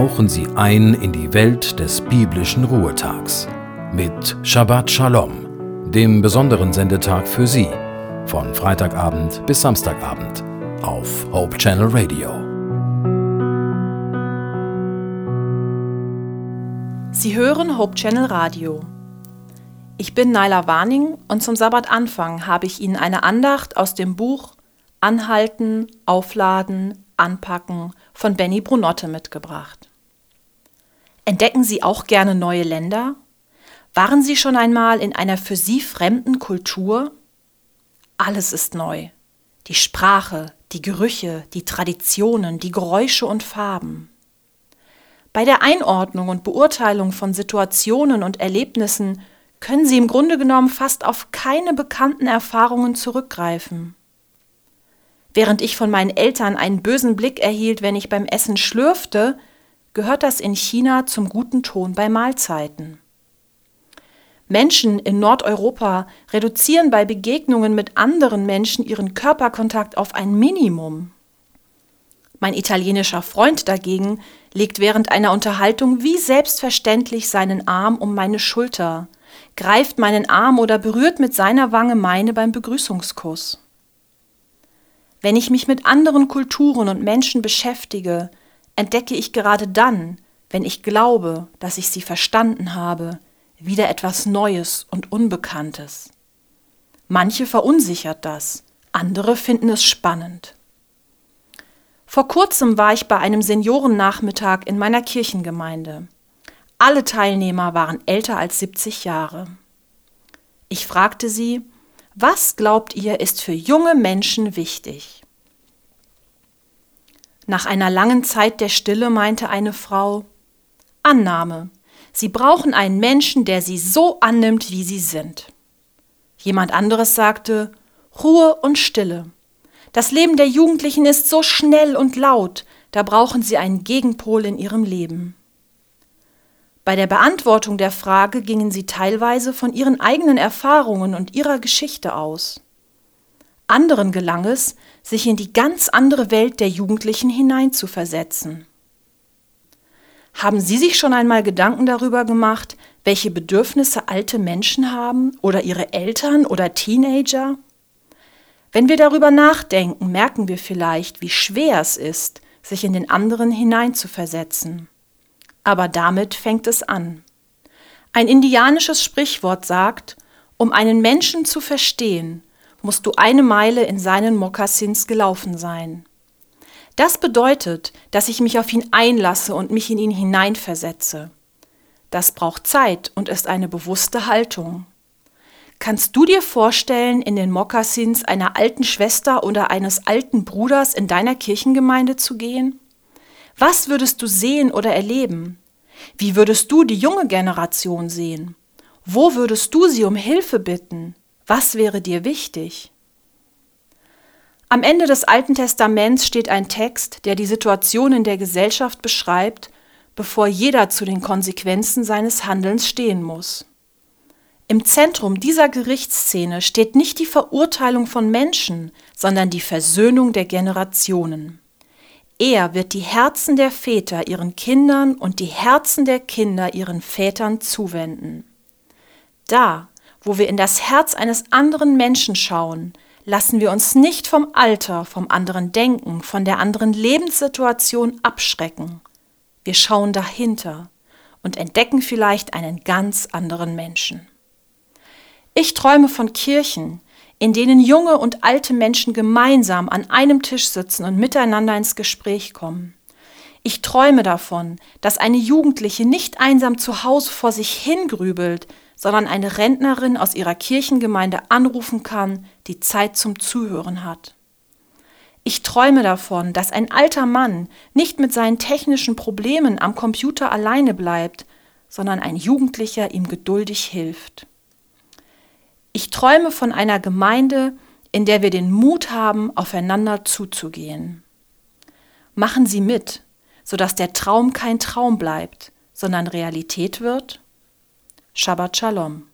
tauchen Sie ein in die Welt des biblischen Ruhetags mit Shabbat Shalom, dem besonderen Sendetag für Sie, von Freitagabend bis Samstagabend auf Hope Channel Radio. Sie hören Hope Channel Radio. Ich bin Naila Warning und zum Sabbatanfang habe ich Ihnen eine Andacht aus dem Buch Anhalten, Aufladen, Anpacken von Benny Brunotte mitgebracht. Entdecken Sie auch gerne neue Länder? Waren Sie schon einmal in einer für Sie fremden Kultur? Alles ist neu. Die Sprache, die Gerüche, die Traditionen, die Geräusche und Farben. Bei der Einordnung und Beurteilung von Situationen und Erlebnissen können Sie im Grunde genommen fast auf keine bekannten Erfahrungen zurückgreifen. Während ich von meinen Eltern einen bösen Blick erhielt, wenn ich beim Essen schlürfte, gehört das in China zum guten Ton bei Mahlzeiten. Menschen in Nordeuropa reduzieren bei Begegnungen mit anderen Menschen ihren Körperkontakt auf ein Minimum. Mein italienischer Freund dagegen legt während einer Unterhaltung wie selbstverständlich seinen Arm um meine Schulter, greift meinen Arm oder berührt mit seiner Wange meine beim Begrüßungskuss. Wenn ich mich mit anderen Kulturen und Menschen beschäftige, entdecke ich gerade dann, wenn ich glaube, dass ich sie verstanden habe, wieder etwas Neues und Unbekanntes. Manche verunsichert das, andere finden es spannend. Vor kurzem war ich bei einem Seniorennachmittag in meiner Kirchengemeinde. Alle Teilnehmer waren älter als 70 Jahre. Ich fragte sie, was glaubt ihr ist für junge Menschen wichtig? Nach einer langen Zeit der Stille meinte eine Frau Annahme. Sie brauchen einen Menschen, der sie so annimmt, wie sie sind. Jemand anderes sagte Ruhe und Stille. Das Leben der Jugendlichen ist so schnell und laut, da brauchen sie einen Gegenpol in ihrem Leben. Bei der Beantwortung der Frage gingen sie teilweise von ihren eigenen Erfahrungen und ihrer Geschichte aus. Anderen gelang es, sich in die ganz andere Welt der Jugendlichen hineinzuversetzen. Haben Sie sich schon einmal Gedanken darüber gemacht, welche Bedürfnisse alte Menschen haben oder ihre Eltern oder Teenager? Wenn wir darüber nachdenken, merken wir vielleicht, wie schwer es ist, sich in den anderen hineinzuversetzen. Aber damit fängt es an. Ein indianisches Sprichwort sagt, um einen Menschen zu verstehen, musst du eine Meile in seinen Mokassins gelaufen sein. Das bedeutet, dass ich mich auf ihn einlasse und mich in ihn hineinversetze. Das braucht Zeit und ist eine bewusste Haltung. Kannst du dir vorstellen, in den Mokassins einer alten Schwester oder eines alten Bruders in deiner Kirchengemeinde zu gehen? Was würdest du sehen oder erleben? Wie würdest du die junge Generation sehen? Wo würdest du sie um Hilfe bitten? Was wäre dir wichtig? Am Ende des Alten Testaments steht ein Text, der die Situation in der Gesellschaft beschreibt, bevor jeder zu den Konsequenzen seines Handelns stehen muss. Im Zentrum dieser Gerichtsszene steht nicht die Verurteilung von Menschen, sondern die Versöhnung der Generationen. Er wird die Herzen der Väter ihren Kindern und die Herzen der Kinder ihren Vätern zuwenden. Da, wo wir in das Herz eines anderen Menschen schauen, lassen wir uns nicht vom Alter, vom anderen Denken, von der anderen Lebenssituation abschrecken. Wir schauen dahinter und entdecken vielleicht einen ganz anderen Menschen. Ich träume von Kirchen, in denen junge und alte Menschen gemeinsam an einem Tisch sitzen und miteinander ins Gespräch kommen. Ich träume davon, dass eine Jugendliche nicht einsam zu Hause vor sich hingrübelt, sondern eine Rentnerin aus ihrer Kirchengemeinde anrufen kann, die Zeit zum Zuhören hat. Ich träume davon, dass ein alter Mann nicht mit seinen technischen Problemen am Computer alleine bleibt, sondern ein Jugendlicher ihm geduldig hilft. Ich träume von einer Gemeinde, in der wir den Mut haben, aufeinander zuzugehen. Machen Sie mit, sodass der Traum kein Traum bleibt, sondern Realität wird? Shabbat Shalom.